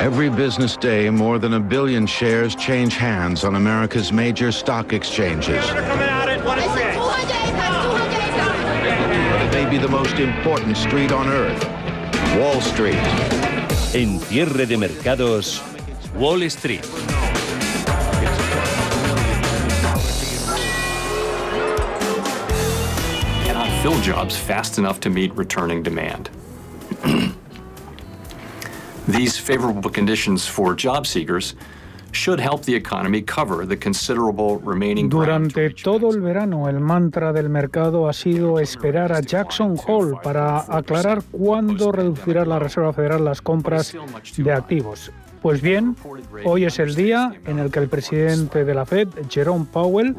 Every business day, more than a billion shares change hands on America's major stock exchanges. It may be the most important street on earth, Wall Street. En cierre de mercados, Wall Street. cannot fill jobs fast enough to meet returning demand. These favorable conditions for job seekers should help the economy cover the considerable remaining. Durante todo el verano, el mantra del mercado ha sido esperar a Jackson Hole para aclarar cuándo reducirá la Reserva Federal las compras de activos. Pues bien, hoy es el día en el que el presidente de la Fed, Jerome Powell,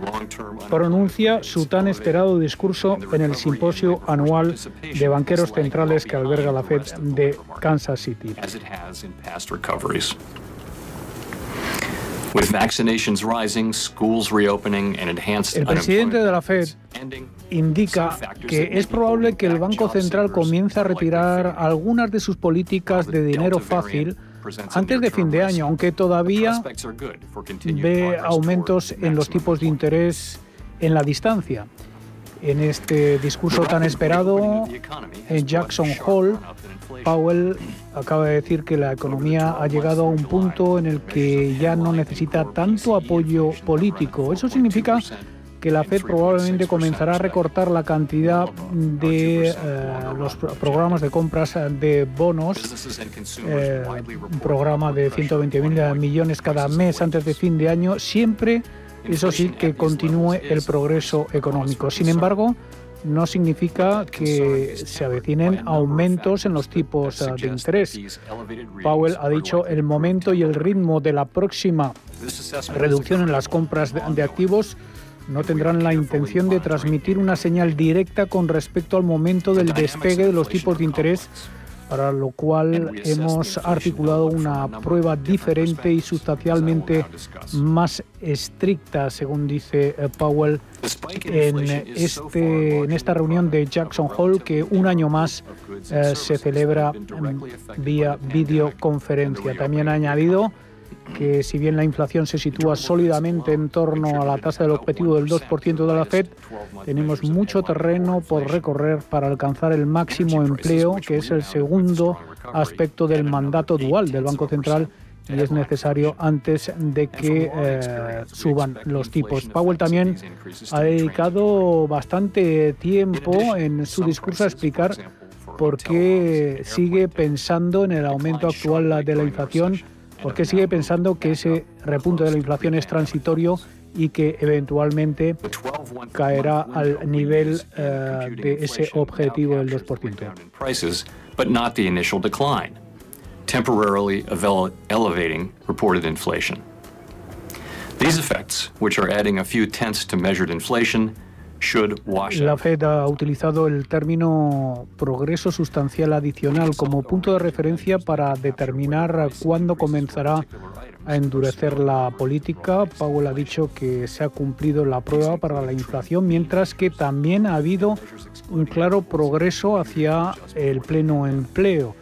pronuncia su tan esperado discurso en el simposio anual de banqueros centrales que alberga la Fed de Kansas City. El presidente de la Fed indica que es probable que el Banco Central comience a retirar algunas de sus políticas de dinero fácil antes de fin de año, aunque todavía ve aumentos en los tipos de interés en la distancia. En este discurso tan esperado en Jackson Hole, Powell acaba de decir que la economía ha llegado a un punto en el que ya no necesita tanto apoyo político. Eso significa que la Fed probablemente comenzará a recortar la cantidad de eh, los pro- programas de compras de bonos, eh, un programa de 120 mil millones cada mes antes de fin de año, siempre, eso sí, que continúe el progreso económico. Sin embargo, no significa que se avecinen aumentos en los tipos eh, de interés. Powell ha dicho el momento y el ritmo de la próxima reducción en las compras de activos no tendrán la intención de transmitir una señal directa con respecto al momento del despegue de los tipos de interés, para lo cual hemos articulado una prueba diferente y sustancialmente más estricta, según dice eh, Powell, en, este, en esta reunión de Jackson Hole, que un año más eh, se celebra vía videoconferencia. También ha añadido que si bien la inflación se sitúa sólidamente en torno a la tasa del objetivo del 2% de la Fed, tenemos mucho terreno por recorrer para alcanzar el máximo empleo, que es el segundo aspecto del mandato dual del Banco Central y es necesario antes de que eh, suban los tipos. Powell también ha dedicado bastante tiempo en su discurso a explicar por qué sigue pensando en el aumento actual de la inflación porque sigue pensando que ese repunte de la inflación es transitorio y que eventualmente caerá al nivel eh, de ese objetivo del 2%. prices, but not the initial decline, temporarily elevating reported inflation. These effects, which are adding a few tenths to measured inflation, La. Fed ha utilizado el término progreso sustancial adicional como punto de referencia para determinar cuándo comenzará a endurecer la política. Powell ha dicho que se ha cumplido la prueba para la inflación, mientras que también ha habido un claro progreso hacia el pleno empleo.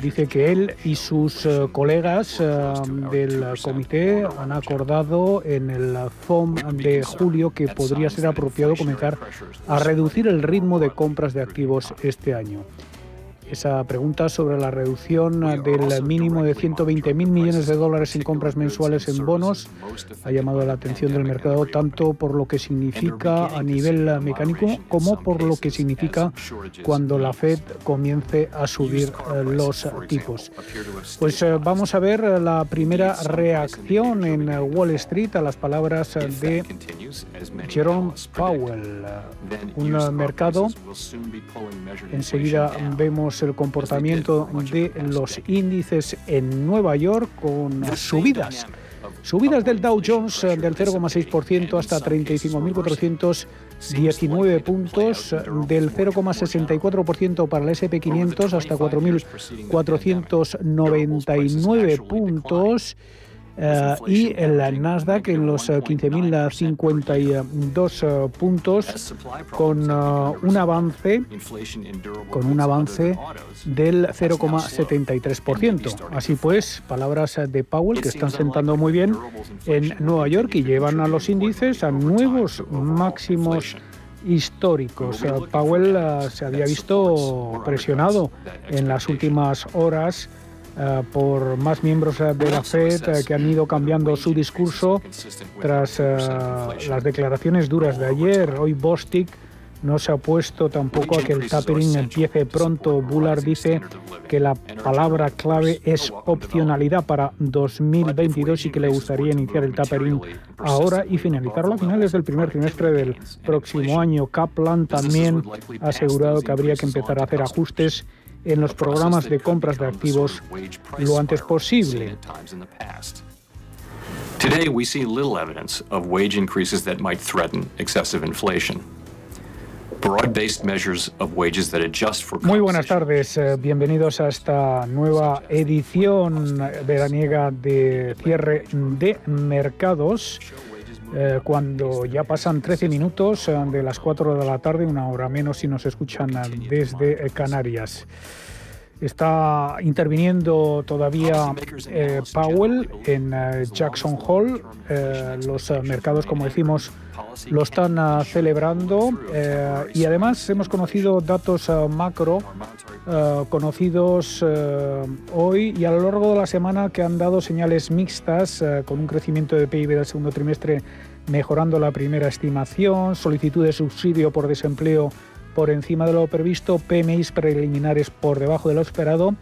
Dice que él y sus eh, colegas eh, del comité han acordado en el FOM de julio que podría ser apropiado comenzar a reducir el ritmo de compras de activos este año esa pregunta sobre la reducción del mínimo de 120.000 millones de dólares en compras mensuales en bonos ha llamado la atención del mercado tanto por lo que significa a nivel mecánico como por lo que significa cuando la Fed comience a subir eh, los tipos. Pues eh, vamos a ver la primera reacción en Wall Street a las palabras de Jerome Powell. Un mercado, enseguida vemos el comportamiento de los índices en Nueva York con subidas. Subidas del Dow Jones del 0,6% hasta 35.419 puntos, del 0,64% para el SP500 hasta 4.499 puntos. Eh, y el Nasdaq en los 15.052 eh, eh, puntos con un avance con un avance del 0,73%. Así pues, palabras de Powell que están sentando muy bien en Nueva York y llevan a los índices a nuevos máximos históricos. Powell se había visto presionado en las últimas horas por más miembros eh, de la FED eh, que han ido cambiando su discurso tras las declaraciones duras de ayer. Hoy Bostic no se ha opuesto tampoco a que el tapering empiece pronto. Bullard dice que la palabra clave es opcionalidad para 2022 y que le gustaría iniciar el tapering ahora y finalizarlo a finales del primer trimestre del próximo año. Kaplan también ha asegurado que habría que empezar a hacer ajustes en los programas de compras de activos lo antes posible. Today we see little evidence of wage increases that might threaten excessive inflation. Muy buenas tardes, eh, bienvenidos a esta nueva edición veraniega de cierre de mercados. Eh, cuando ya pasan 13 minutos eh, de las 4 de la tarde, una hora menos si nos escuchan desde Canarias. Está interviniendo todavía eh, Powell en Jackson Hole. los mercados, como decimos, lo están celebrando y además hemos conocido datos macro conocidos hoy y a lo largo de la semana que han dado señales mixtas con un crecimiento de PIB del segundo trimestre mejorando la primera estimación, solicitud de subsidio por desempleo por encima de lo previsto, PMIs preliminares por debajo de lo esperado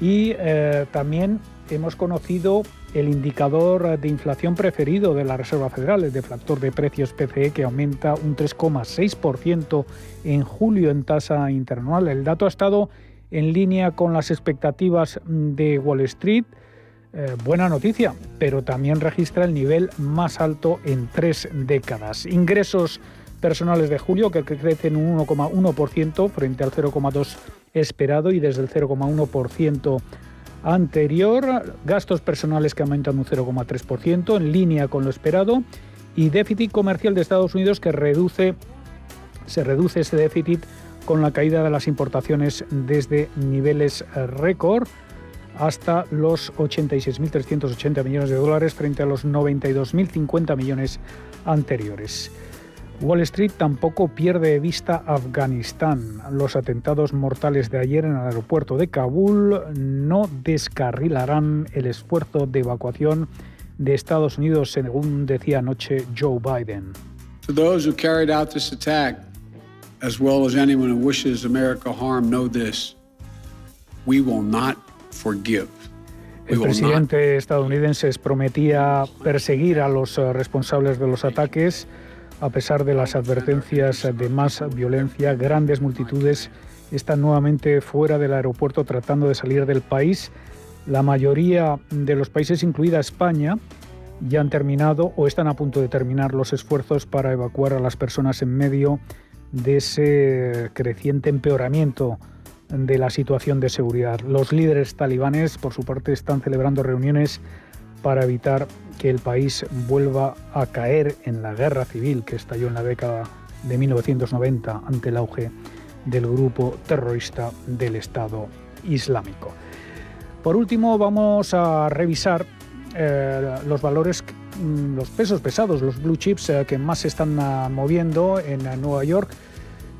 y eh, también hemos conocido el indicador de inflación preferido de la Reserva Federal, el deflactor de precios PCE, que aumenta un 3,6% en julio en tasa interanual. El dato ha estado en línea con las expectativas de Wall Street. Eh, buena noticia, pero también registra el nivel más alto en tres décadas. Ingresos personales de julio que crecen un 1,1% frente al 0,2% esperado y desde el 0,1% anterior. Gastos personales que aumentan un 0,3% en línea con lo esperado y déficit comercial de Estados Unidos que reduce, se reduce ese déficit con la caída de las importaciones desde niveles récord hasta los 86.380 millones de dólares frente a los 92.050 millones anteriores. Wall Street tampoco pierde de vista Afganistán. Los atentados mortales de ayer en el aeropuerto de Kabul no descarrilarán el esfuerzo de evacuación de Estados Unidos, según decía anoche Joe Biden. To those who carried out this attack, as well as anyone who wishes America harm, know this: we will not el presidente estadounidense prometía perseguir a los eh, responsables de los ataques a pesar de las advertencias de más violencia. Grandes multitudes están nuevamente fuera del aeropuerto tratando de salir del país. La mayoría de los países, incluida España, ya han terminado o están a punto de terminar los esfuerzos para evacuar a las personas en medio de ese creciente empeoramiento de la situación de seguridad. Los líderes talibanes, por su parte, están celebrando reuniones para evitar que el país vuelva a caer en la guerra civil que estalló en la década de 1990 ante el auge del grupo terrorista del Estado Islámico. Por último, vamos a revisar eh, los valores, mm, los pesos pesados, los blue chips eh, que más se están ah, moviendo en Nueva York.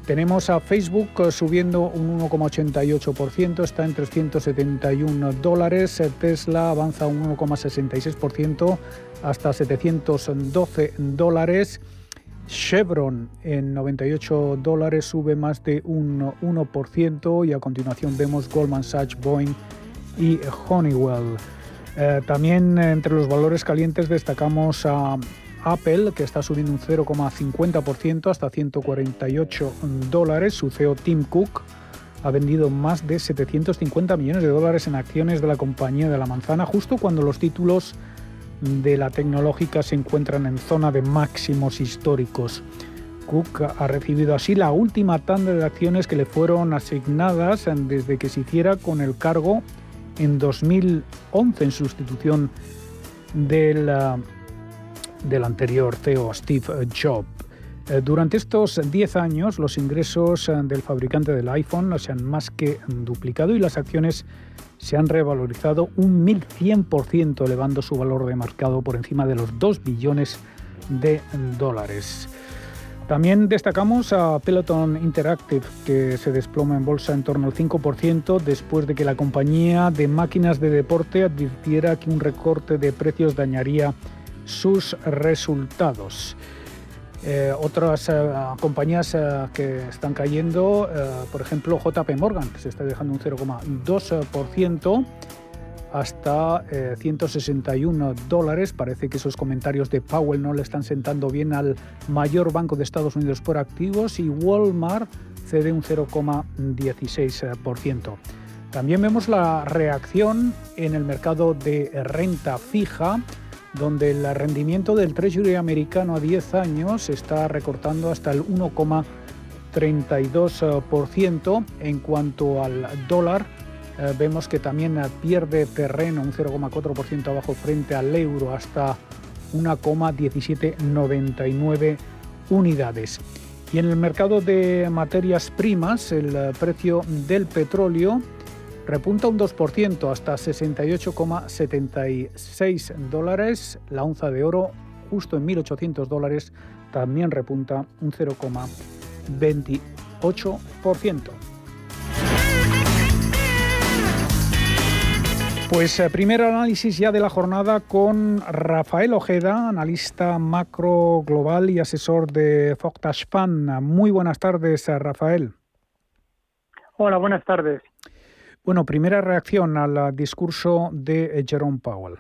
Tenemos a Facebook eh, subiendo un 1,88%, está en 371 dólares. Tesla avanza un 1,66% hasta 712 dólares. Chevron en 98 dólares sube más de un 1% y a continuación vemos Goldman Sachs, Boeing y Honeywell. Eh, también entre los valores calientes destacamos a Apple, que está subiendo un 0,50% hasta 148 dólares. Su CEO Tim Cook ha vendido más de 750 millones de dólares en acciones de la compañía de la manzana, justo cuando los títulos de la tecnológica se encuentran en zona de máximos históricos. Cook ha recibido así la última tanda de acciones que le fueron asignadas desde que se hiciera con el cargo en 2011 en sustitución del, del anterior CEO Steve Jobs. Eh, durante estos 10 años los ingresos uh, del fabricante del iPhone se han más que duplicado y las acciones se han revalorizado un 1100%, elevando su valor de mercado por encima de los 2 billones de dólares. También destacamos a Peloton Interactive, que se desploma en bolsa en torno al 5% después de que la compañía de máquinas de deporte advirtiera que un recorte de precios dañaría sus resultados. Eh, otras eh, compañías eh, que están cayendo, por ejemplo JP Morgan, que se está dejando un 0,2% hasta 161 dólares. Parece que esos comentarios de Powell no le están sentando bien al mayor banco de Estados Unidos por activos y Walmart cede un 0,16%. También vemos la reacción en el mercado de renta fija donde el rendimiento del Treasury americano a 10 años está recortando hasta el 1,32%. En cuanto al dólar, eh, vemos que también pierde terreno un 0,4% abajo frente al euro hasta 1,1799 unidades. Y en el mercado de materias primas, el precio del petróleo repunta un 2% hasta 68,76 dólares. La onza de oro, justo en 1.800 dólares, también repunta un 0,28%. Pues eh, primer análisis ya de la jornada con Rafael Ojeda, analista macro global y asesor de Fogtash Muy buenas tardes, eh, Rafael. Hola, buenas tardes. Bueno, primera reacción al discurso de eh, Jerome Powell.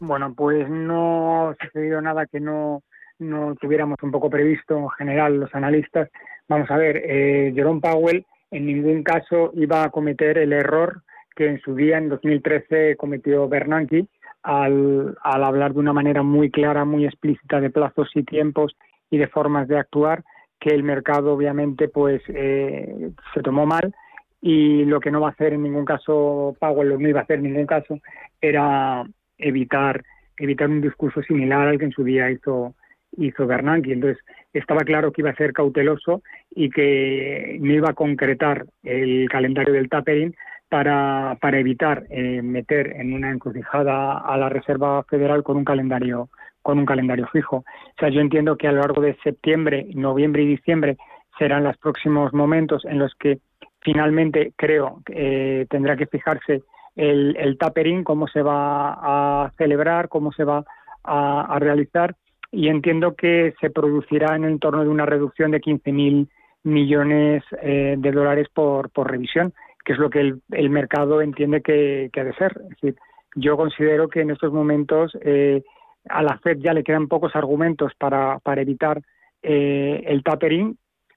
Bueno, pues no ha sucedido nada que no, no tuviéramos un poco previsto en general los analistas. Vamos a ver, eh, Jerome Powell en ningún caso iba a cometer el error que en su día, en 2013, cometió Bernanke al, al hablar de una manera muy clara, muy explícita de plazos y tiempos y de formas de actuar, que el mercado obviamente pues eh, se tomó mal y lo que no va a hacer en ningún caso Powell, no iba a hacer en ningún caso, era evitar evitar un discurso similar al que en su día hizo hizo Bernanke. Entonces estaba claro que iba a ser cauteloso y que no iba a concretar el calendario del tapering para, para evitar eh, meter en una encrucijada a la Reserva Federal con un calendario con un calendario fijo. O sea, yo entiendo que a lo largo de septiembre, noviembre y diciembre serán los próximos momentos en los que finalmente creo que eh, tendrá que fijarse el, el, tapering, cómo se va a celebrar, cómo se va a, realizar y entiendo que se producirá en el torno de una reducción de 15.000 millones eh, de dólares por, revisión, que es lo que el, mercado entiende que, que, ha de ser. Es decir, yo considero que en estos momentos eh, a la Fed ya le quedan pocos argumentos para, para evitar el tapering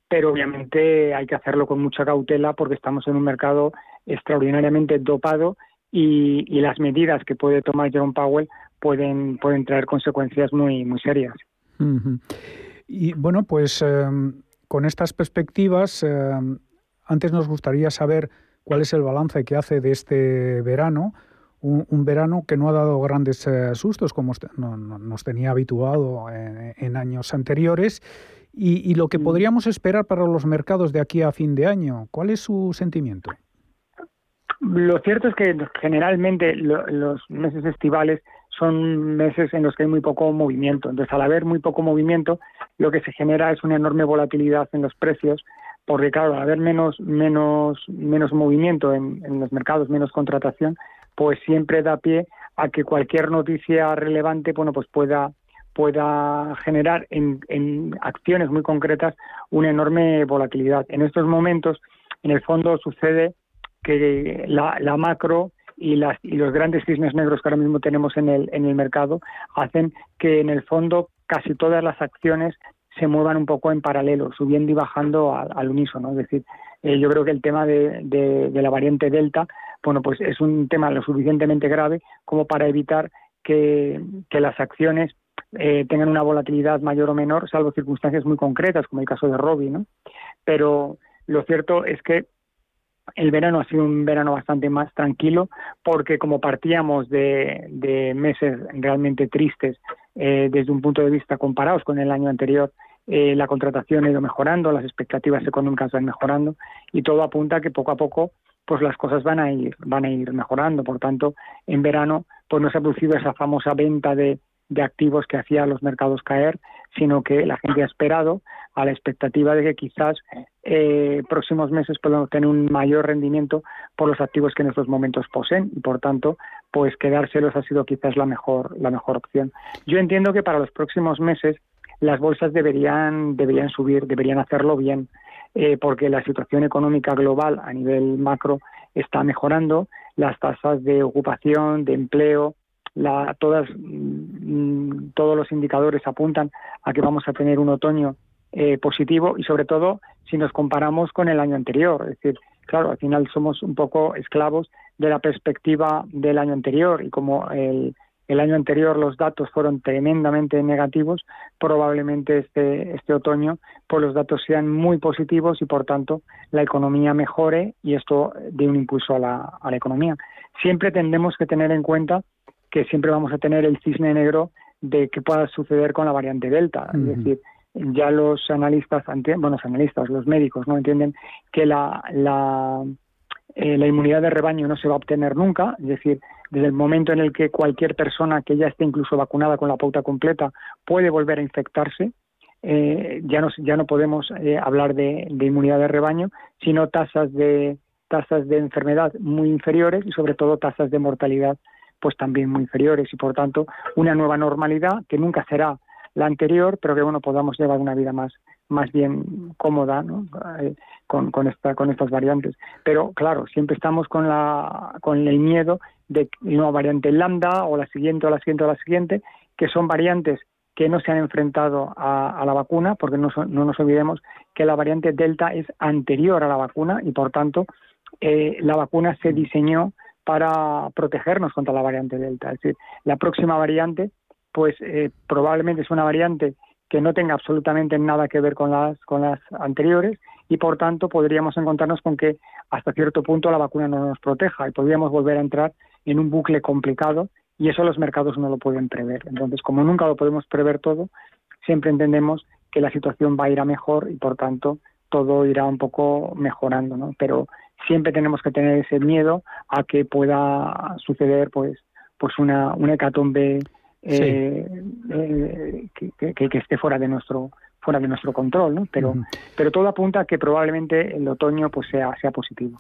pero obviamente hay que hacerlo con mucha cautela porque estamos en un mercado extraordinariamente dopado y, las medidas que puede tomar Jerome Powell pueden, pueden traer consecuencias muy, muy serias. Y bueno, pues em, con estas perspectivas, em, antes nos gustaría saber cuál es el balance que hace de este verano. Un, verano que no ha dado grandes eh, sustos como nos tenía habituado en años anteriores y, lo que mm. podríamos esperar para los mercados de aquí a fin de año. ¿Cuál es su sentimiento? Lo cierto es que generalmente los meses estivales son meses en los que hay muy poco movimiento. Entonces, al haber muy poco movimiento, lo que se genera es una enorme volatilidad en los precios, porque claro, al haber menos menos menos movimiento en, en los mercados, menos contratación, pues siempre da pie a que cualquier noticia relevante, bueno, pues pueda pueda generar en, acciones muy concretas una enorme volatilidad. En estos momentos, en el fondo sucede que la, macro y, las, y los grandes cisnes negros que ahora mismo tenemos en el, en el mercado hacen que en el fondo casi todas las acciones se muevan un poco en paralelo, subiendo y bajando al, unísono. Es decir, eh, yo creo que el tema de, la variante Delta, bueno, pues es un tema lo suficientemente grave como para evitar que las acciones eh, tengan una volatilidad mayor o menor, salvo circunstancias muy concretas, como el caso de Robbie, ¿no? Pero lo cierto es que el verano ha sido un verano bastante más tranquilo porque como partíamos de, meses realmente tristes eh, desde un punto de vista comparados con el año anterior, eh, la contratación ha ido mejorando, las expectativas económicas van mejorando y todo apunta a que poco a poco pues las cosas van a ir van a ir mejorando. Por tanto, en verano pues no se ha producido esa famosa venta de, de activos que hacía los mercados caer, sino que la gente ha esperado a la expectativa de que quizás eh, próximos meses podamos tener un mayor rendimiento por los activos que en estos momentos poseen y por tanto pues quedárselos ha sido quizás la mejor la mejor opción. Yo entiendo que para los próximos meses las bolsas deberían deberían subir, deberían hacerlo bien eh, porque la situación económica global a nivel macro está mejorando, las tasas de ocupación, de empleo, la, todas, mm, todos los indicadores apuntan a que vamos a tener un otoño eh, positivo y sobre todo si nos comparamos con el año anterior. Es decir, claro, al final somos un poco esclavos de la perspectiva del año anterior y como el, el año anterior los datos fueron tremendamente negativos, probablemente este, este otoño pues los datos sean muy positivos y por tanto la economía mejore y esto dé un impulso a la, a la economía. Siempre tendremos que tener en cuenta que siempre vamos a tener el cisne negro de qué pueda suceder con la variante Delta. Es decir, ya los analistas, bueno, los analistas, los médicos, no entienden que la, la, eh, la inmunidad de rebaño no se va a obtener nunca, es decir, desde el momento en el que cualquier persona que ya esté incluso vacunada con la pauta completa puede volver a infectarse, eh, ya, no, ya no podemos eh, hablar de, de, inmunidad de rebaño, sino tasas de, tasas de enfermedad muy inferiores y sobre todo tasas de mortalidad pues también muy inferiores y por tanto una nueva normalidad que nunca será la anterior, pero que bueno podamos llevar una vida más más bien cómoda ¿no? Eh, con, con, esta, con estas variantes. Pero claro, siempre estamos con, la, con el miedo de una variante lambda o la siguiente o la siguiente o la siguiente, que son variantes que no se han enfrentado a, la vacuna, porque no, no, nos olvidemos que la variante delta es anterior a la vacuna y por tanto eh, la vacuna se diseñó para protegernos contra la variante Delta. Es decir, la próxima variante, pues eh, probablemente es una variante que no tenga absolutamente nada que ver con las, con las anteriores y por tanto podríamos encontrarnos con que hasta cierto punto la vacuna no nos proteja y podríamos volver a entrar en un bucle complicado y eso los mercados no lo pueden prever. Entonces, como nunca lo podemos prever todo, siempre entendemos que la situación va a ir a mejor y por tanto todo irá un poco mejorando, ¿no? Pero siempre tenemos que tener ese miedo a que pueda suceder pues pues una, una hecatombe eh, eh, que, que, esté fuera de nuestro fuera de nuestro control ¿no? pero pero todo apunta a que probablemente el otoño pues sea sea positivo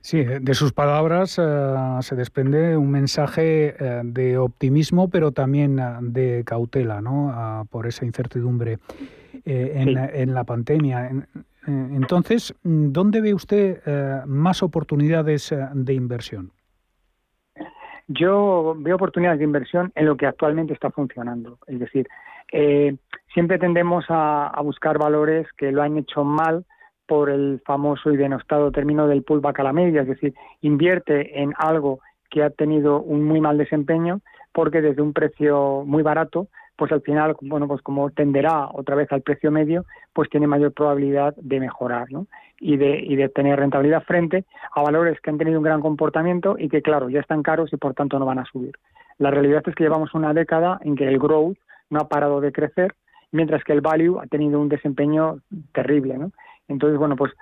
Sí, de sus palabras eh, se desprende un mensaje de optimismo, pero también de cautela, ¿no? Ah, por esa incertidumbre en, en, la pandemia. Entonces, ¿dónde ve usted eh, más oportunidades eh, de inversión? Yo veo oportunidades de inversión en lo que actualmente está funcionando. Es decir, siempre tendemos a, buscar valores que lo han hecho mal por el famoso y denostado término del pullback a la media, es decir, invierte en algo que ha tenido un muy mal desempeño porque desde un precio muy barato pues al final, bueno, pues como tenderá otra vez al precio medio, pues tiene mayor probabilidad de mejorar, ¿no? Y de, y de tener rentabilidad frente a valores que han tenido un gran comportamiento y que, claro, ya están caros y por tanto no van a subir. La realidad es que llevamos una década en que el growth no ha parado de crecer, mientras que el value ha tenido un desempeño terrible, ¿no? Entonces, bueno, pues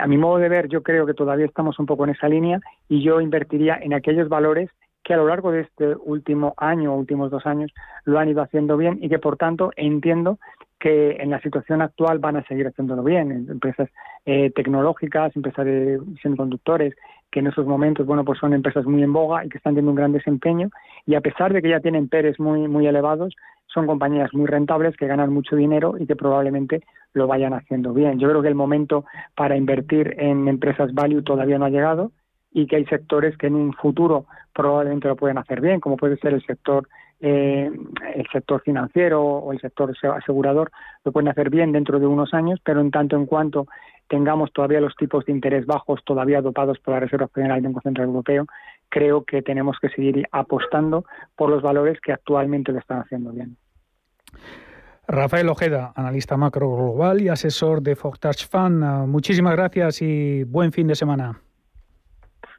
a mi modo de ver, yo creo que todavía estamos un poco en esa línea y yo invertiría en aquellos valores que a lo largo de este último año últimos dos años lo han ido haciendo bien y que por tanto entiendo que en la situación actual van a seguir haciéndolo bien. Empresas eh, tecnológicas, empresas de semiconductores, que en esos momentos, bueno, pues son empresas muy en boga y que están teniendo un gran desempeño y a pesar de que ya tienen PERES muy, muy elevados, son compañías muy rentables que ganan mucho dinero y que probablemente lo vayan haciendo bien. Yo creo que el momento para invertir en empresas value todavía no ha llegado y que hay sectores que en un futuro probablemente lo pueden hacer bien, como puede ser el sector eh, el sector financiero o el sector asegurador lo pueden hacer bien dentro de unos años, pero en tanto en cuanto tengamos todavía los tipos de interés bajos todavía dopados por la Reserva Federal y Banco Central Europeo, creo que tenemos que seguir apostando por los valores que actualmente lo están haciendo bien. Rafael Ojeda, analista macro global y asesor de Fortage Fund. Muchísimas gracias y buen fin de semana.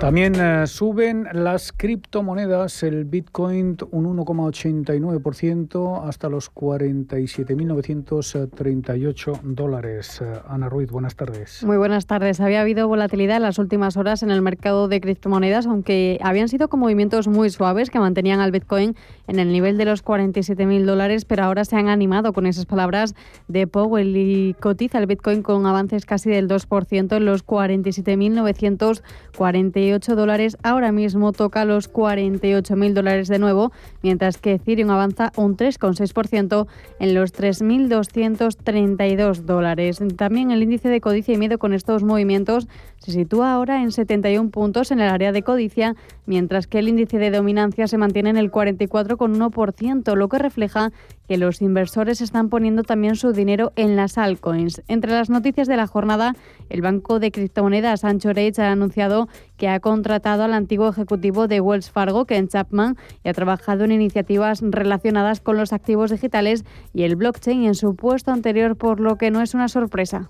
También eh, suben las criptomonedas, el Bitcoin un 1,89% hasta los 47.938 dólares. Eh, Ana Ruiz, buenas tardes. Muy buenas tardes. Había habido volatilidad en las últimas horas en el mercado de criptomonedas, aunque habían sido con movimientos muy suaves que mantenían al Bitcoin en el nivel de los 47.000 dólares, pero ahora se han animado con esas palabras de Powell y cotiza el Bitcoin con avances casi del 2% en los 47.940 dólares, ahora mismo toca los 48.000 dólares de nuevo, mientras que Ethereum avanza un 3,6% en los 3.232 dólares. También el índice de codicia y miedo con estos movimientos se sitúa ahora en 71 puntos en el área de codicia, mientras que el índice de dominancia se mantiene en el 44,1%, lo que refleja que los inversores están poniendo también su dinero en las altcoins. Entre las noticias de la jornada, el banco de criptomonedas Anchorage ha anunciado que ha contratado al antiguo ejecutivo de Wells Fargo, Ken Chapman, y ha trabajado en iniciativas relacionadas con los activos digitales y el blockchain en su puesto anterior, por lo que no es una sorpresa.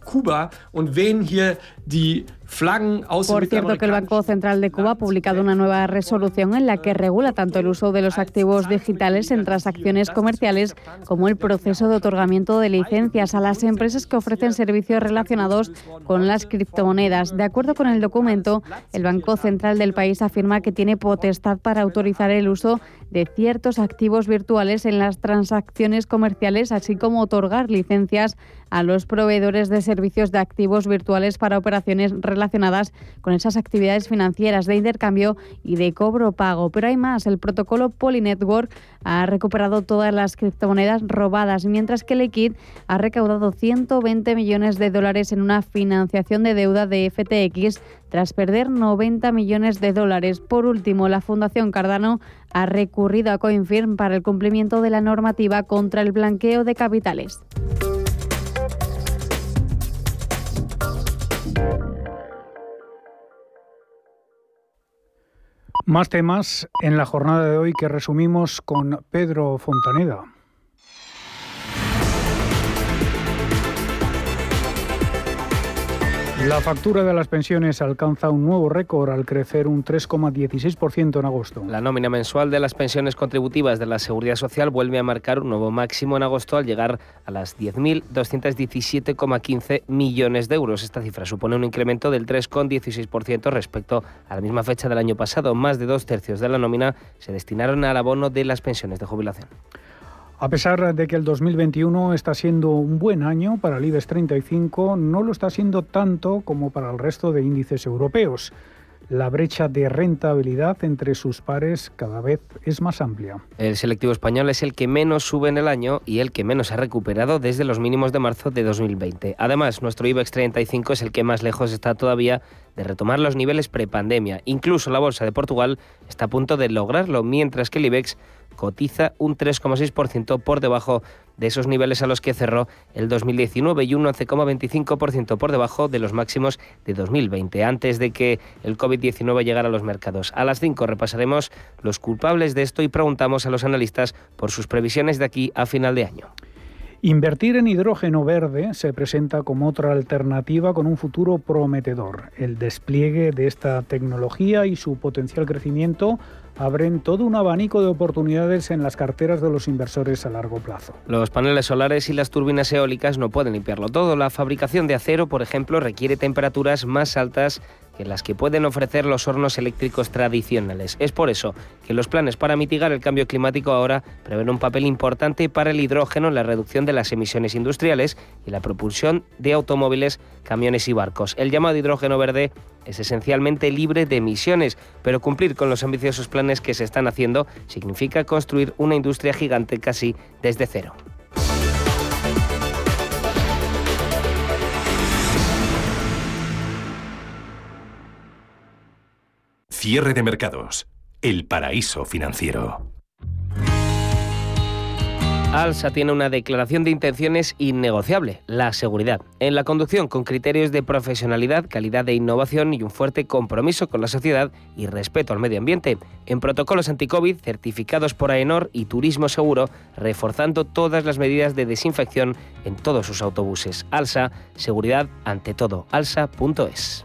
Cuba por cierto, que el Banco Central de Cuba ha publicado una nueva resolución en la que regula tanto el uso de los activos digitales en transacciones comerciales como el proceso de otorgamiento de licencias a las empresas que ofrecen servicios relacionados con las criptomonedas. De acuerdo con el documento, el Banco Central del país afirma que tiene potestad para autorizar el uso de ciertos activos virtuales en las transacciones comerciales, así como otorgar licencias a los proveedores de servicios de activos virtuales para operaciones relacionadas con esas actividades financieras de intercambio y de cobro pago. Pero hay más, el protocolo Polynetwork ha recuperado todas las criptomonedas robadas, mientras que Liquid ha recaudado 120 millones de dólares en una financiación de deuda de FTX tras perder 90 millones de dólares. Por último, la Fundación Cardano ha recurrido a Coinfirm para el cumplimiento de la normativa contra el blanqueo de capitales. Más temas en la jornada de hoy que resumimos con Pedro Fontaneda. La factura de las pensiones alcanza un nuevo récord al crecer un 3,16% en agosto. La nómina mensual de las pensiones contributivas de la Seguridad Social vuelve a marcar un nuevo máximo en agosto al llegar a las 10.217,15 millones de euros. Esta cifra supone un incremento del 3,16% respecto a la misma fecha del año pasado. Más de dos tercios de la nómina se destinaron al abono de las pensiones de jubilación. A pesar de que el 2021 está siendo un buen año para el IBEX 35, no lo está siendo tanto como para el resto de índices europeos. la brecha de rentabilidad entre sus pares cada vez es más amplia. El selectivo español es el que menos sube en el año y el que menos ha recuperado desde los mínimos de marzo de 2020. Además, nuestro IBEX 35 es el que más lejos está todavía de retomar los niveles prepandemia. Incluso la bolsa de Portugal está a punto de lograrlo, mientras que el IBEX cotiza un 3,6% por debajo de esos niveles a los que cerró el 2019 y un 11,25% por debajo de los máximos de 2020, antes de que el COVID-19 llegara a los mercados. A las 5 repasaremos los culpables de esto y preguntamos a los analistas por sus previsiones de aquí a final de año. Invertir en hidrógeno verde se presenta como otra alternativa con un futuro prometedor. El despliegue de esta tecnología y su potencial crecimiento abren todo un abanico de oportunidades en las carteras de los inversores a largo plazo. Los paneles solares y las turbinas eólicas no pueden limpiarlo todo. La fabricación de acero, por ejemplo, requiere temperaturas más altas que las que pueden ofrecer los hornos eléctricos tradicionales. Es por eso que los planes para mitigar el cambio climático ahora prevén un papel importante para el hidrógeno en la reducción de las emisiones industriales y la propulsión de automóviles, camiones y barcos. El llamado hidrógeno verde es esencialmente libre de emisiones, pero cumplir con los ambiciosos planes que se están haciendo significa construir una industria gigante casi desde cero. Cierre de mercados. El paraíso financiero. Alsa tiene una declaración de intenciones innegociable, la seguridad, en la conducción con criterios de profesionalidad, calidad e innovación y un fuerte compromiso con la sociedad y respeto al medio ambiente, en protocolos anti-COVID certificados por AENOR y Turismo Seguro, reforzando todas las medidas de desinfección en todos sus autobuses. Alsa, seguridad ante todo, alsa.es.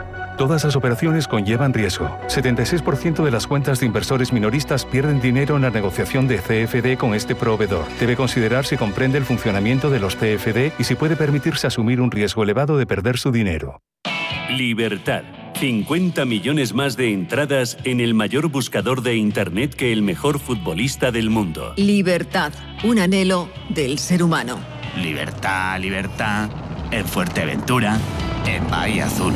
Todas las operaciones conllevan riesgo. 76% de las cuentas de inversores minoristas pierden dinero en la negociación de CFD con este proveedor. Debe considerar si comprende el funcionamiento de los CFD y si puede permitirse asumir un riesgo elevado de perder su dinero. Libertad. 50 millones más de entradas en el mayor buscador de Internet que el mejor futbolista del mundo. Libertad, un anhelo del ser humano. Libertad, libertad, en Fuerteventura, en Bahía Azul.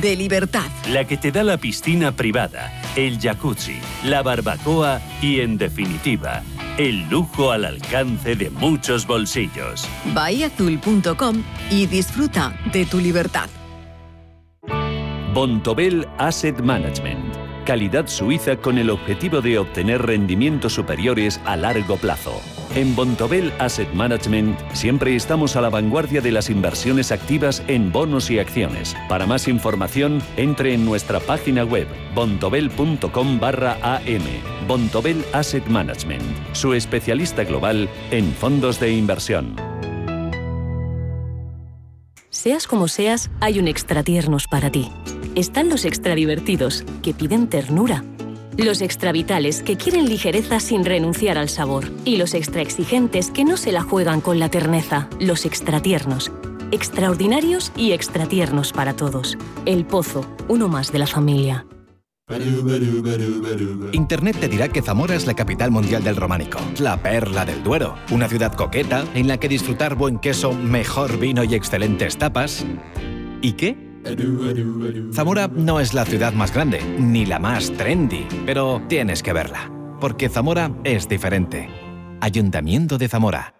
de libertad. La que te da la piscina privada, el jacuzzi, la barbacoa y, en definitiva, el lujo al alcance de muchos bolsillos. Bahiazul.com y disfruta de tu libertad. Bontobel Asset Management. Calidad suiza con el objetivo de obtener rendimientos superiores a largo plazo. En Bontobel Asset Management siempre estamos a la vanguardia de las inversiones activas en bonos y acciones. Para más información, entre en nuestra página web bontobel.com barra am. Bontobel Asset Management, su especialista global en fondos de inversión. Seas como seas, hay un extra tiernos para ti. Están los extra divertidos, que piden ternura. Los extra vitales, que quieren ligereza sin renunciar al sabor. Y los extra exigentes, que no se la juegan con la terneza. Los extra tiernos. Extraordinarios y extra tiernos para todos. El Pozo, uno más de la familia. Internet te dirá que Zamora es la capital mundial del románico, la perla del Duero, una ciudad coqueta en la que disfrutar buen queso, mejor vino y excelentes tapas. ¿Y qué? Zamora no es la ciudad más grande, ni la más trendy, pero tienes que verla, porque Zamora es diferente. Ayuntamiento de Zamora.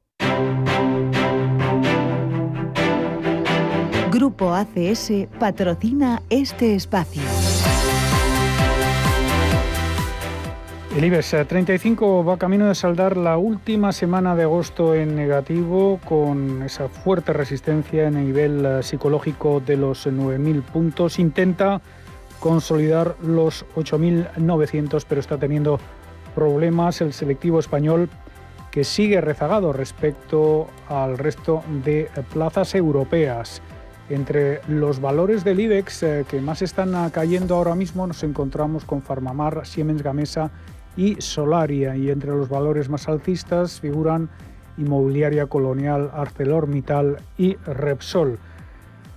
Grupo ACS patrocina este espacio. El IBEX 35 va camino de saldar la última semana de agosto en negativo con esa fuerte resistencia en el nivel eh, psicológico de los 9.000 puntos. Intenta consolidar los 8.900 pero está teniendo problemas el selectivo español que sigue rezagado respecto al resto de plazas europeas. Entre los valores del IBEX eh, que más están cayendo ahora mismo nos encontramos con Farmamar, Siemens Gamesa y Solaria. Y entre los valores más alcistas figuran Inmobiliaria Colonial, ArcelorMittal y Repsol.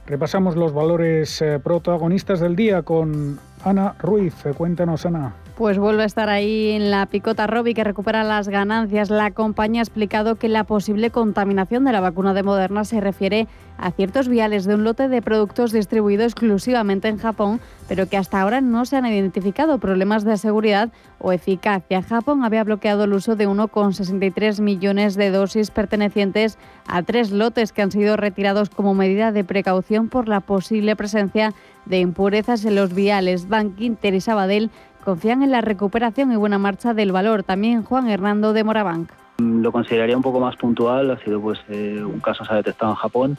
Repasamos los valores eh, protagonistas del día con Ana Ruiz. Cuéntanos, Ana. Pues vuelve a estar ahí en la picota Robi que recupera las ganancias. La compañía ha explicado que la posible contaminación de la vacuna de Moderna se refiere a ciertos viales de un lote de productos distribuido exclusivamente en Japón, pero que hasta ahora no se han identificado problemas de seguridad o eficacia. Japón había bloqueado el uso de 1,63 millones de dosis pertenecientes a tres lotes que han sido retirados como medida de precaución por la posible presencia de impurezas en los viales. Bank Inter y Sabadell confían en la recuperación y buena marcha del valor. También Juan Hernando de Morabank. Lo consideraría un poco más puntual, ha sido pues eh, un caso se ha detectado en Japón.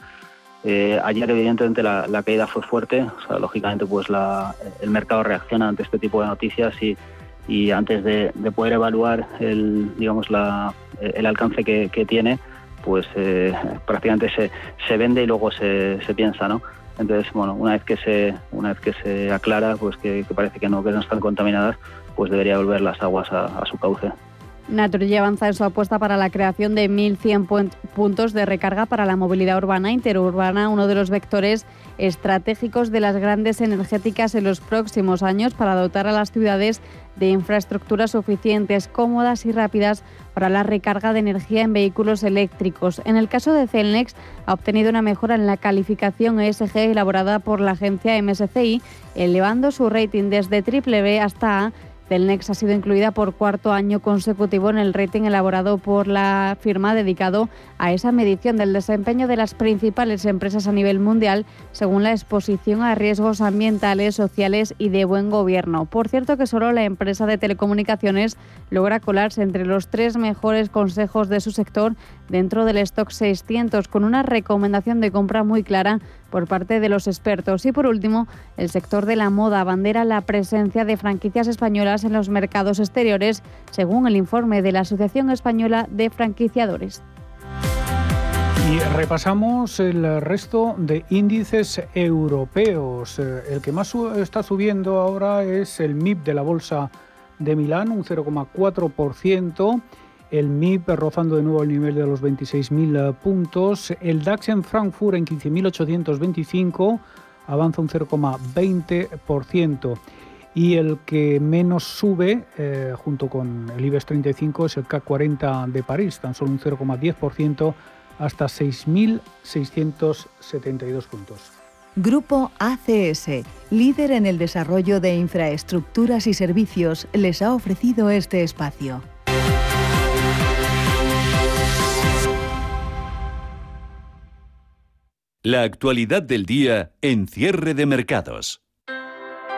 Eh, ayer evidentemente la, caída fue fuerte, lógicamente pues el mercado reacciona ante este tipo de noticias y, antes de, poder evaluar el, digamos, el alcance que, tiene, pues eh, prácticamente se, se, vende y luego se, se piensa, ¿no? Entonces, bueno, una vez que se, una vez que se aclara, pues que, parece que no, que no están contaminadas, pues debería volver las aguas a, su cauce. Naturgy avanza en su apuesta para la creación de 1.100 puntos de recarga para la movilidad urbana interurbana, uno de los vectores estratégicos de las grandes energéticas en los próximos años para dotar a las ciudades de infraestructuras suficientes, cómodas y rápidas para la recarga de energía en vehículos eléctricos. En el caso de Celnex, ha obtenido una mejora en la calificación ESG elaborada por la agencia MSCI, elevando su rating desde B hasta A Celnex ha sido incluida por cuarto año consecutivo en el rating elaborado por la firma dedicado a esa medición del desempeño de las principales empresas a nivel mundial según la exposición a riesgos ambientales, sociales y de buen gobierno. Por cierto que solo la empresa de telecomunicaciones logra colarse entre los tres mejores consejos de su sector dentro del stock 600 con una recomendación de compra muy clara por parte de los expertos. Y por último, el sector de la moda bandera la presencia de franquicias españolas en los mercados exteriores, según el informe de la Asociación Española de Franquiciadores. Y repasamos el resto de índices europeos. El que más está subiendo ahora es el MIP de la Bolsa de Milán, un 0,4% el MIP rozando de nuevo el nivel de los 26.000 puntos, el DAX en Frankfurt en 15.825 avanza un 0,20% y el que menos sube eh, junto con el IBEX 35 es el CAC 40 de París, tan solo un 0,10% hasta 6.672 puntos. Grupo ACS, líder en el desarrollo de infraestructuras y servicios, les ha ofrecido este espacio. La actualidad del día en cierre de mercados.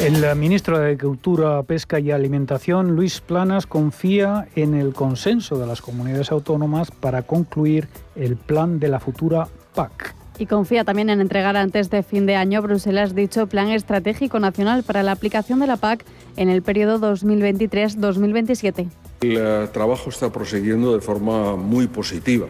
El ministro de Agricultura, Pesca y Alimentación, Luis Planas, confía en el consenso de las comunidades autónomas para concluir el plan de la futura PAC. Y confía también en entregar antes de fin de año Bruselas dicho plan estratégico nacional para la aplicación de la PAC en el periodo 2023-2027. El eh, trabajo está prosiguiendo de forma muy positiva.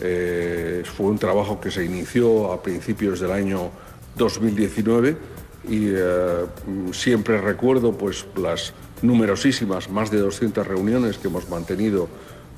Eh, fue un trabajo que se inició a principios del año 2019 y eh, siempre recuerdo pues las numerosísimas, más de 200 reuniones que hemos mantenido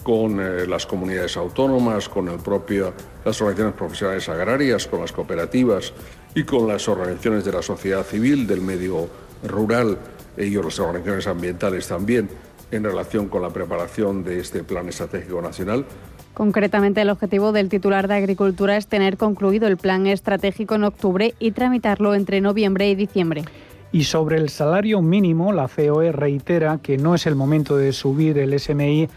con eh, las comunidades autónomas, con el propio, las organizaciones profesionales agrarias, con las cooperativas y con las organizaciones de la sociedad civil, del medio rural y las organizaciones ambientales también en relación con la preparación de este Plan Estratégico Nacional. Concretamente, el objetivo del titular de Agricultura es tener concluido el plan estratégico en octubre y tramitarlo entre noviembre y diciembre. Y sobre el salario mínimo, la COE reitera que no es el momento de subir el SMI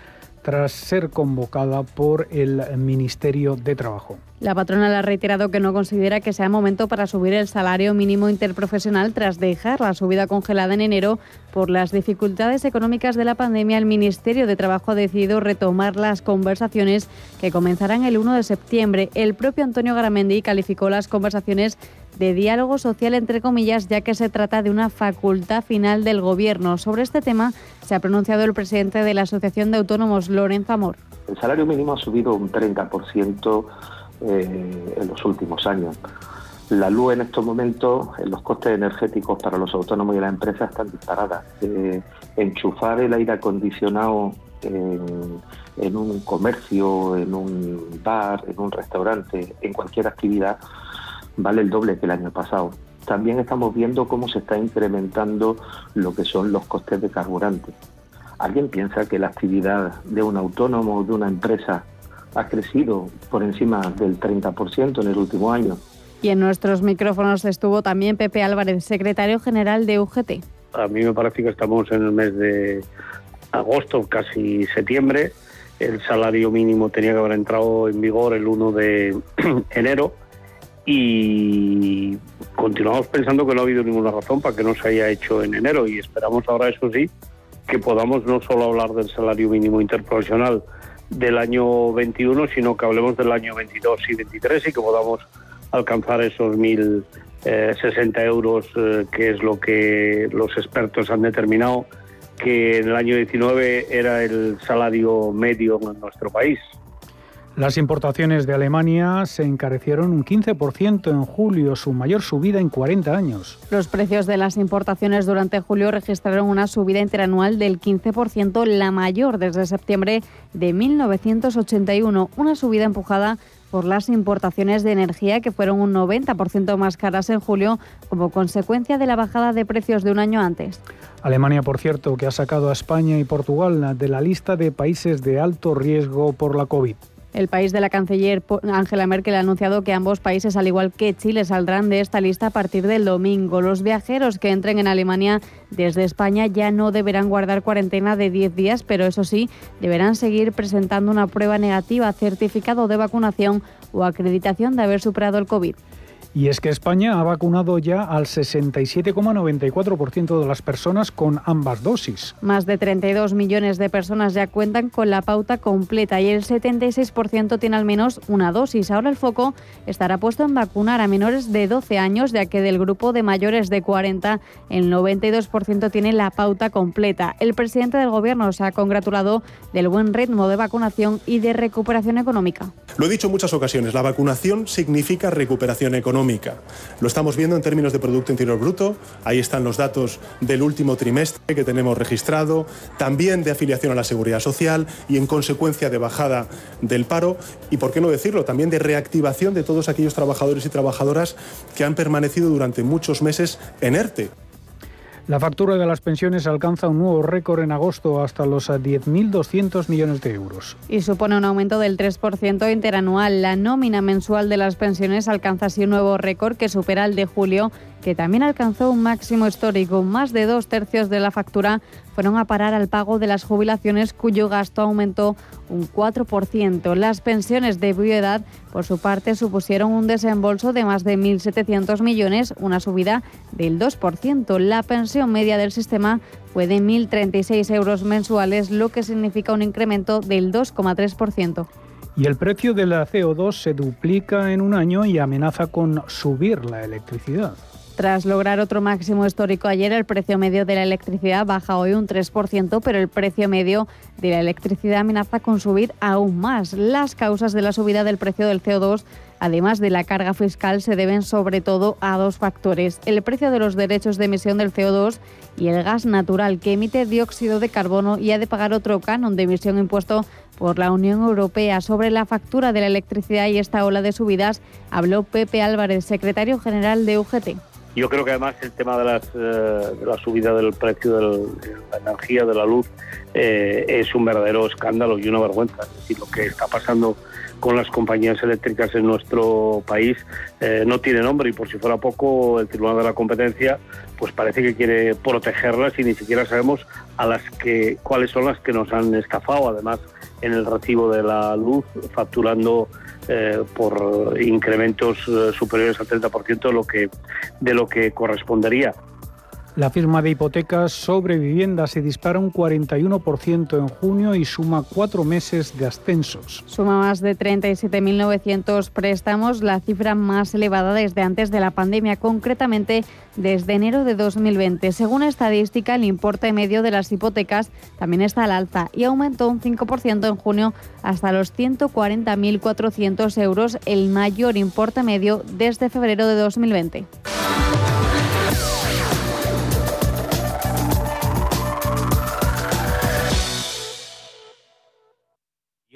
tras ser convocada por el Ministerio de Trabajo. La patronal ha reiterado que no considera que sea momento para subir el salario mínimo interprofesional tras dejar la subida congelada en enero por las dificultades económicas de la pandemia. El Ministerio de Trabajo ha decidido retomar las conversaciones que comenzarán el 1 de septiembre. El propio Antonio Garamendi calificó las conversaciones de diálogo social, entre comillas, ya que se trata de una facultad final del Gobierno. Sobre este tema se ha pronunciado el presidente de la Asociación de Autónomos, Lorenzo Amor. El salario mínimo ha subido un 30% eh, en los últimos años. La luz en estos momentos, en los costes energéticos para los autónomos y las empresas están disparadas. Eh, enchufar el aire acondicionado en un comercio, en un bar, en un restaurante, en cualquier actividad, vale el doble que el año pasado. También estamos viendo cómo se está incrementando lo que son los costes de carburante. ¿Alguien piensa que la actividad de un autónomo o de una empresa ha crecido por encima del 30% en el último año? Y en nuestros micrófonos estuvo también Pepe Álvarez, secretario general de UGT. A mí me parece que estamos en el mes de agosto, casi septiembre. El salario mínimo tenía que haber entrado en vigor el 1 de enero y continuamos pensando que no ha habido ninguna razón para que no se haya hecho en enero y esperamos ahora, eso sí, que podamos no solo hablar del salario mínimo interprofesional del año 21, sino que hablemos del año 22 y 23 y que podamos alcanzar esos 1.060 euros, eh, que es lo que los expertos han determinado que en el año 19 era el salario medio en nuestro país. Las importaciones de Alemania se encarecieron un 15% en julio, su mayor subida en 40 años. Los precios de las importaciones durante julio registraron una subida interanual del 15%, la mayor desde septiembre de 1981, una subida empujada por las importaciones de energía que fueron un 90% más caras en julio como consecuencia de la bajada de precios de un año antes. Alemania, por cierto, que ha sacado a España y Portugal de la lista de países de alto riesgo por la COVID. El país de la canciller Angela Merkel ha anunciado que ambos países, al igual que Chile, saldrán de esta lista a partir del domingo. Los viajeros que entren en Alemania desde España ya no deberán guardar cuarentena de 10 días, pero eso sí, deberán seguir presentando una prueba negativa, certificado de vacunación o acreditación de haber superado el COVID. Y es que España ha vacunado ya al 67,94% de las personas con ambas dosis. Más de 32 millones de personas ya cuentan con la pauta completa y el 76% tiene al menos una dosis. Ahora el foco estará puesto en vacunar a menores de 12 años, ya que del grupo de mayores de 40, el 92% tiene la pauta completa. El presidente del Gobierno se ha congratulado del buen ritmo de vacunación y de recuperación económica. Lo he dicho en muchas ocasiones, la vacunación significa recuperación económica lo estamos viendo en términos de Producto Interior Bruto, ahí están los datos del último trimestre que tenemos registrado, también de afiliación a la Seguridad Social y en consecuencia de bajada del paro. Y, por qué no decirlo, también de reactivación de todos aquellos trabajadores y trabajadoras que han permanecido durante muchos meses en ERTE. La factura de las pensiones alcanza un nuevo récord en agosto hasta los 10.200 millones de euros. Y supone un aumento del 3% interanual. La nómina mensual de las pensiones alcanza así un nuevo récord que supera el de julio que también alcanzó un máximo histórico. Más de dos tercios de la factura fueron a parar al pago de las jubilaciones, cuyo gasto aumentó un 4%. Las pensiones de bioedad, por su parte, supusieron un desembolso de más de 1.700 millones, una subida del 2%. La pensión media del sistema fue de 1.036 euros mensuales, lo que significa un incremento del 2,3%. Y el precio de la CO2 se duplica en un año y amenaza con subir la electricidad. Tras lograr otro máximo histórico ayer, el precio medio de la electricidad baja hoy un 3%, pero el precio medio de la electricidad amenaza con subir aún más. Las causas de la subida del precio del CO2 además de la carga fiscal, se deben sobre todo a dos factores. El precio de los derechos de emisión del CO2 y el gas natural que emite dióxido de carbono y ha de pagar otro canon de emisión impuesto por la Unión Europea. Sobre la factura de la electricidad y esta ola de subidas habló Pepe Álvarez, secretario general de UGT. Yo creo que además el tema de, las, eh, de la subida del precio de la energía, de la luz, eh, es un verdadero escándalo y una vergüenza. Es decir, lo que está pasando con las compañías eléctricas en nuestro país eh, no tiene nombre y por si fuera poco el Tribunal de la Competencia pues parece que quiere protegerlas y ni siquiera sabemos a las que cuáles son las que nos han estafado además en el recibo de la luz facturando eh, por incrementos eh, superiores al 30% de lo que de lo que correspondería. La firma de hipotecas sobre vivienda se dispara un 41% en junio y suma cuatro meses de ascensos. Suma más de 37.900 préstamos, la cifra más elevada desde antes de la pandemia, concretamente desde enero de 2020. Según estadística, el importe medio de las hipotecas también está al alza y aumentó un 5% en junio hasta los 140.400 euros, el mayor importe medio desde febrero de 2020.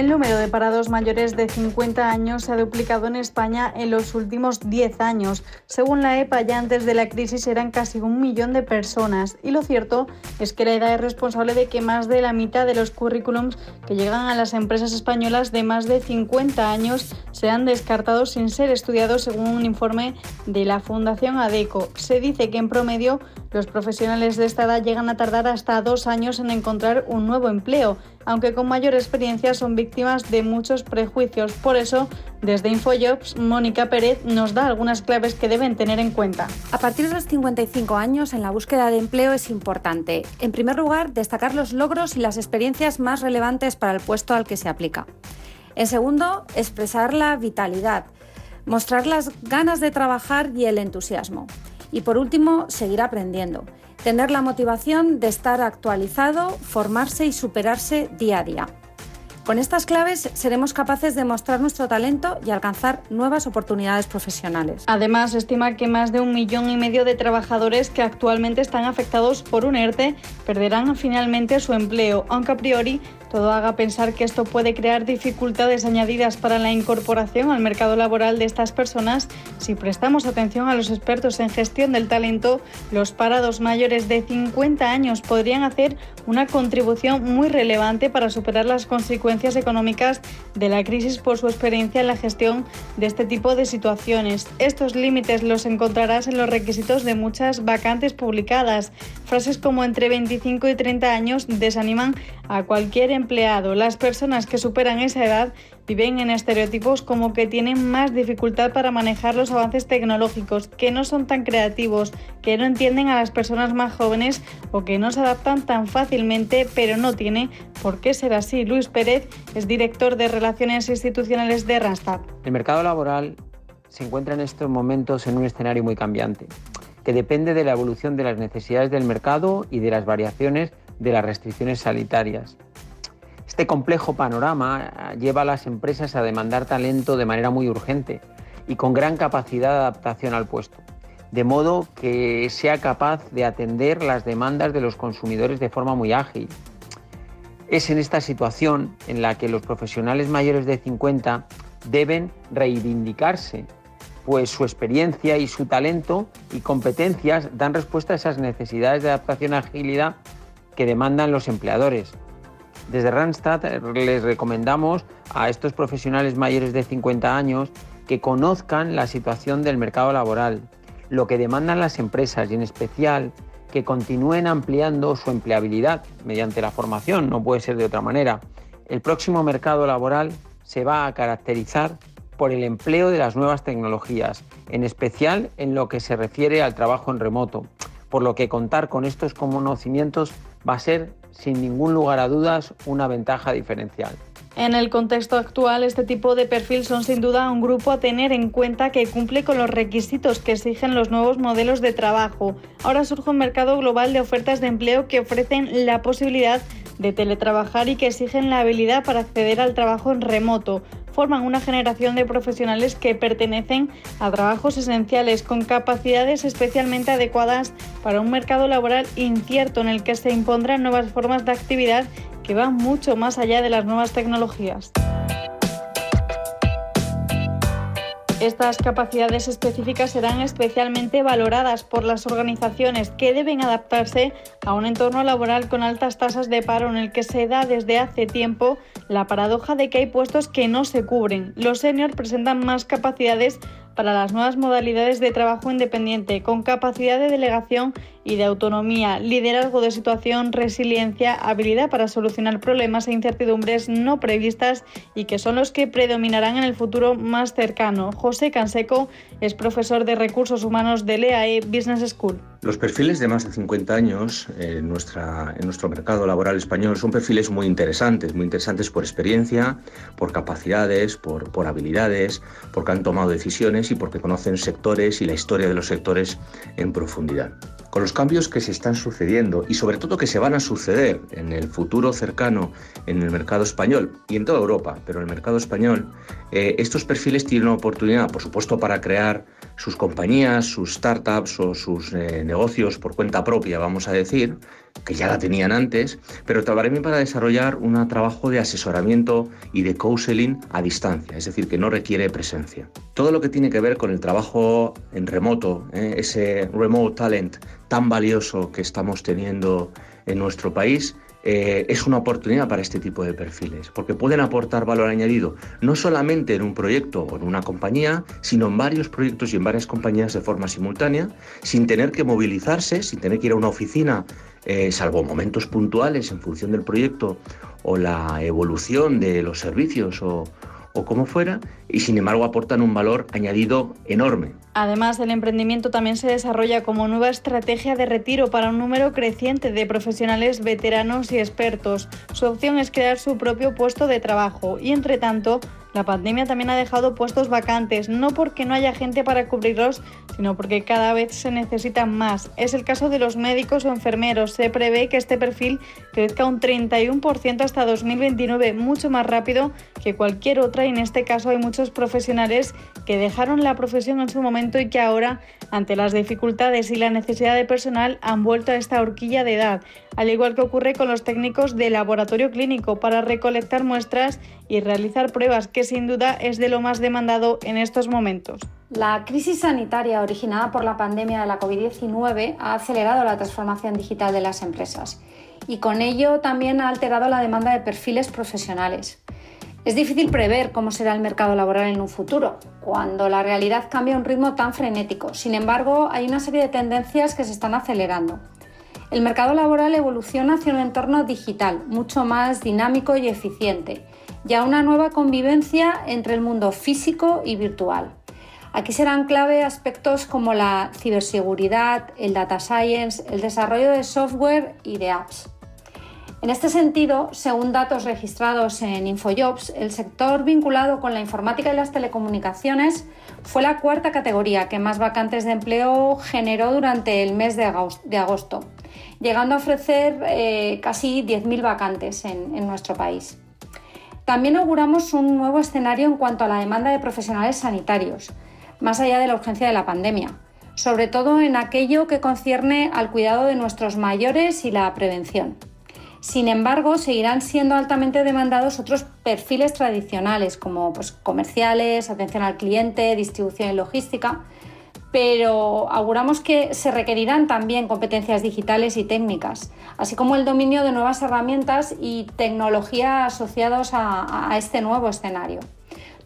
El número de parados mayores de 50 años se ha duplicado en España en los últimos 10 años. Según la EPA, ya antes de la crisis eran casi un millón de personas. Y lo cierto es que la edad es responsable de que más de la mitad de los currículums que llegan a las empresas españolas de más de 50 años sean descartados sin ser estudiados según un informe de la Fundación ADECO. Se dice que en promedio los profesionales de esta edad llegan a tardar hasta dos años en encontrar un nuevo empleo aunque con mayor experiencia son víctimas de muchos prejuicios. Por eso, desde InfoJobs, Mónica Pérez nos da algunas claves que deben tener en cuenta. A partir de los 55 años, en la búsqueda de empleo es importante, en primer lugar, destacar los logros y las experiencias más relevantes para el puesto al que se aplica. En segundo, expresar la vitalidad, mostrar las ganas de trabajar y el entusiasmo. Y por último, seguir aprendiendo tener la motivación de estar actualizado, formarse y superarse día a día. Con estas claves seremos capaces de mostrar nuestro talento y alcanzar nuevas oportunidades profesionales. Además, estima que más de un millón y medio de trabajadores que actualmente están afectados por un ERTE perderán finalmente su empleo, aunque a priori todo haga pensar que esto puede crear dificultades añadidas para la incorporación al mercado laboral de estas personas. Si prestamos atención a los expertos en gestión del talento, los parados mayores de 50 años podrían hacer una contribución muy relevante para superar las consecuencias económicas de la crisis por su experiencia en la gestión de este tipo de situaciones. Estos límites los encontrarás en los requisitos de muchas vacantes publicadas. Frases como entre 25 y 30 años desaniman a cualquier empleado. Las personas que superan esa edad viven en estereotipos como que tienen más dificultad para manejar los avances tecnológicos, que no son tan creativos, que no entienden a las personas más jóvenes o que no se adaptan tan fácilmente, pero no tiene por qué ser así. Luis Pérez es director de Relaciones Institucionales de Randstad. El mercado laboral se encuentra en estos momentos en un escenario muy cambiante, que depende de la evolución de las necesidades del mercado y de las variaciones de las restricciones sanitarias. Este complejo panorama eh, lleva a las empresas a demandar talento de manera muy urgente y con gran capacidad de adaptación al puesto, de modo que sea capaz de atender las demandas de los consumidores de forma muy ágil. Es en esta situación en la que los profesionales mayores de 50 deben reivindicarse, pues su experiencia y su talento y competencias dan respuesta a esas necesidades de adaptación y agilidad que demandan los empleadores desde Randstad eh, les recomendamos a estos profesionales mayores de 50 años que conozcan la situación del mercado laboral, lo que demandan las empresas y en especial que continúen ampliando su empleabilidad mediante la formación, no puede ser de otra manera. El próximo mercado laboral se va a caracterizar por el empleo de las nuevas tecnologías, en especial en lo que se refiere al trabajo en remoto, por lo que contar con estos conocimientos va a ser sin ningún lugar a dudas una ventaja diferencial. En el contexto actual, este tipo de perfil son sin duda un grupo a tener en cuenta que cumple con los requisitos que exigen los nuevos modelos de trabajo. Ahora surge un mercado global de ofertas de empleo que ofrecen la posibilidad de teletrabajar y que exigen la habilidad para acceder al trabajo en remoto. Forman una generación de profesionales que pertenecen a trabajos esenciales con capacidades especialmente adecuadas para un mercado laboral incierto en el que se impondrán nuevas formas de actividad que van mucho más allá de las nuevas tecnologías. Estas capacidades específicas serán especialmente valoradas por las organizaciones que deben adaptarse a un entorno laboral con altas tasas de paro en el que se da desde hace tiempo la paradoja de que hay puestos que no se cubren. Los seniors presentan más capacidades para las nuevas modalidades de trabajo independiente, con capacidad de delegación y de autonomía, liderazgo de situación, resiliencia, habilidad para solucionar problemas e incertidumbres no previstas y que son los que predominarán en el futuro más cercano. José Canseco es profesor de recursos humanos del EAE Business School. Los perfiles de más de 50 años en, nuestra, nuestro mercado laboral español son perfiles muy interesantes, muy interesantes por experiencia, por capacidades, por, por habilidades, porque han tomado decisiones y porque conocen sectores y la historia de los sectores en profundidad. Con los cambios que se están sucediendo y sobre todo que se van a suceder en el futuro cercano en el mercado español y en toda Europa, pero en el mercado español, eh, estos perfiles tienen una oportunidad, por supuesto, para crear sus compañías, sus startups o sus eh, negocios por cuenta propia, vamos a decir, que ya la tenían antes, pero también para desarrollar un trabajo de asesoramiento y de counseling a distancia, es decir, que no requiere presencia. Todo lo que tiene que ver con el trabajo en remoto, eh, ese remote talent tan valioso que estamos teniendo en nuestro país, eh, es una oportunidad para este tipo de perfiles, porque pueden aportar valor añadido no solamente en un proyecto o en una compañía, sino en varios proyectos y en varias compañías de forma simultánea, sin tener que movilizarse, sin tener que ir a una oficina, eh, salvo momentos puntuales en función del proyecto o la evolución de los servicios o, o como fuera, y sin embargo aportan un valor añadido enorme. Además, el emprendimiento también se desarrolla como nueva estrategia de retiro para un número creciente de profesionales veteranos y expertos. Su opción es crear su propio puesto de trabajo y, entre tanto, la pandemia también ha dejado puestos vacantes, no porque no haya gente para cubrirlos, sino porque cada vez se necesitan más. Es el caso de los médicos o enfermeros. Se prevé que este perfil crezca un 31% hasta 2029, mucho más rápido que cualquier otra y en este caso hay muchos profesionales que dejaron la profesión en su momento y que ahora, ante las dificultades y la necesidad de personal, han vuelto a esta horquilla de edad, al igual que ocurre con los técnicos de laboratorio clínico para recolectar muestras y realizar pruebas, que sin duda es de lo más demandado en estos momentos. La crisis sanitaria originada por la pandemia de la COVID-19 ha acelerado la transformación digital de las empresas y con ello también ha alterado la demanda de perfiles profesionales. Es difícil prever cómo será el mercado laboral en un futuro, cuando la realidad cambia a un ritmo tan frenético. Sin embargo, hay una serie de tendencias que se están acelerando. El mercado laboral evoluciona hacia un entorno digital, mucho más dinámico y eficiente, y a una nueva convivencia entre el mundo físico y virtual. Aquí serán clave aspectos como la ciberseguridad, el data science, el desarrollo de software y de apps. En este sentido, según datos registrados en Infojobs, el sector vinculado con la informática y las telecomunicaciones fue la cuarta categoría que más vacantes de empleo generó durante el mes de agosto, llegando a ofrecer eh, casi 10.000 vacantes en, en nuestro país. También auguramos un nuevo escenario en cuanto a la demanda de profesionales sanitarios, más allá de la urgencia de la pandemia, sobre todo en aquello que concierne al cuidado de nuestros mayores y la prevención. Sin embargo, seguirán siendo altamente demandados otros perfiles tradicionales como pues, comerciales, atención al cliente, distribución y logística, pero auguramos que se requerirán también competencias digitales y técnicas, así como el dominio de nuevas herramientas y tecnología asociados a, a este nuevo escenario.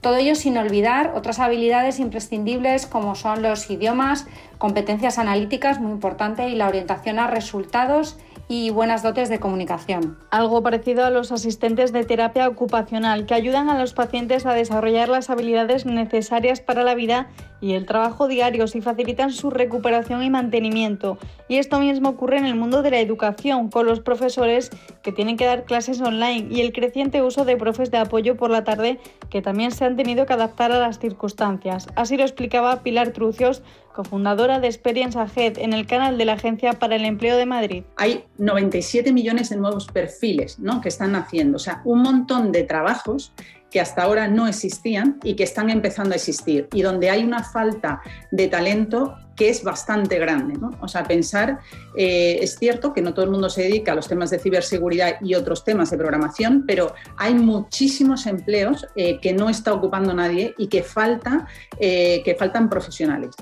Todo ello sin olvidar otras habilidades imprescindibles como son los idiomas, competencias analíticas, muy importante, y la orientación a resultados y buenas dotes de comunicación. Algo parecido a los asistentes de terapia ocupacional, que ayudan a los pacientes a desarrollar las habilidades necesarias para la vida y el trabajo diario y facilitan su recuperación y mantenimiento. Y esto mismo ocurre en el mundo de la educación, con los profesores que tienen que dar clases online y el creciente uso de profes de apoyo por la tarde que también se han tenido que adaptar a las circunstancias. Así lo explicaba Pilar Trucios, cofundadora de Experience Ahead, en el canal de la Agencia para el Empleo de Madrid. Hay 97 millones de nuevos perfiles ¿no? que están naciendo, o sea, un montón de trabajos que hasta ahora no existían y que están empezando a existir y donde hay una falta de talento que es bastante grande. ¿no? O sea, pensar, eh, es cierto que no todo el mundo se dedica a los temas de ciberseguridad y otros temas de programación, pero hay muchísimos empleos eh, que no está ocupando nadie y que, falta, eh, que faltan profesionales.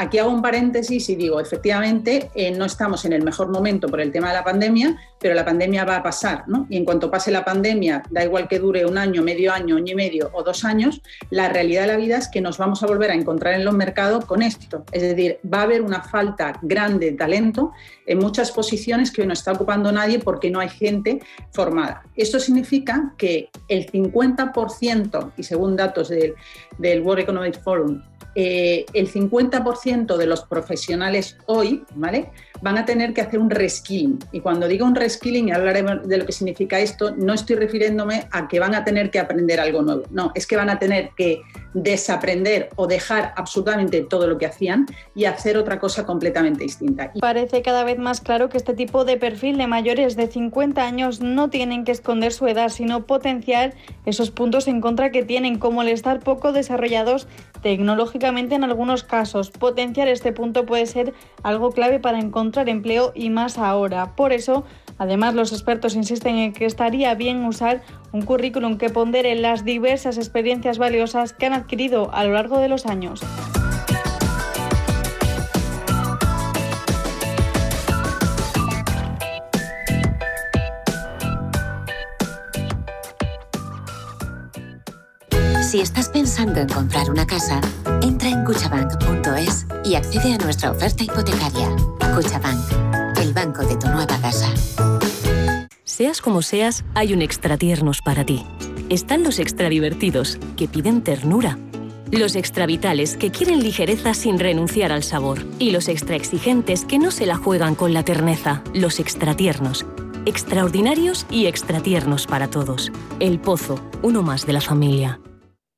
Aquí hago un paréntesis y digo, efectivamente, eh, no estamos en el mejor momento por el tema de la pandemia, pero la pandemia va a pasar, ¿no? Y en cuanto pase la pandemia, da igual que dure un año, medio año, año y medio o dos años, la realidad de la vida es que nos vamos a volver a encontrar en los mercados con esto. Es decir, va a haber una falta grande de talento en muchas posiciones que hoy no está ocupando nadie porque no hay gente formada. Esto significa que el 50%, y según datos del, del World Economic Forum, eh, el 50% de los profesionales hoy, ¿vale? van a tener que hacer un reskilling. Y cuando digo un reskilling, y hablaremos de lo que significa esto, no estoy refiriéndome a que van a tener que aprender algo nuevo. No, es que van a tener que desaprender o dejar absolutamente todo lo que hacían y hacer otra cosa completamente distinta. Parece cada vez más claro que este tipo de perfil de mayores de 50 años no tienen que esconder su edad, sino potenciar esos puntos en contra que tienen, como el estar poco desarrollados tecnológicamente en algunos casos. Potenciar este punto puede ser algo clave para encontrar empleo y más ahora. Por eso, además, los expertos insisten en que estaría bien usar un currículum que pondere las diversas experiencias valiosas que han adquirido a lo largo de los años. Si estás pensando en comprar una casa, entra en cuchabank.es y accede a nuestra oferta hipotecaria. Cuchabank, el banco de tu nueva casa. Seas como seas, hay un extra tiernos para ti. Están los extra divertidos, que piden ternura. Los extra vitales, que quieren ligereza sin renunciar al sabor. Y los extra exigentes, que no se la juegan con la terneza. Los extra tiernos. Extraordinarios y extra tiernos para todos. El Pozo, uno más de la familia.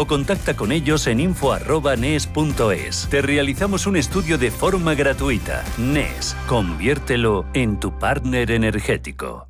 o contacta con ellos en info.nes.es. Te realizamos un estudio de forma gratuita. NES, conviértelo en tu partner energético.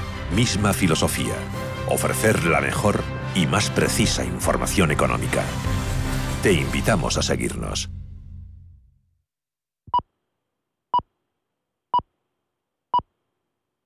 Misma filosofía. Ofrecer la mejor y más precisa información económica. Te invitamos a seguirnos.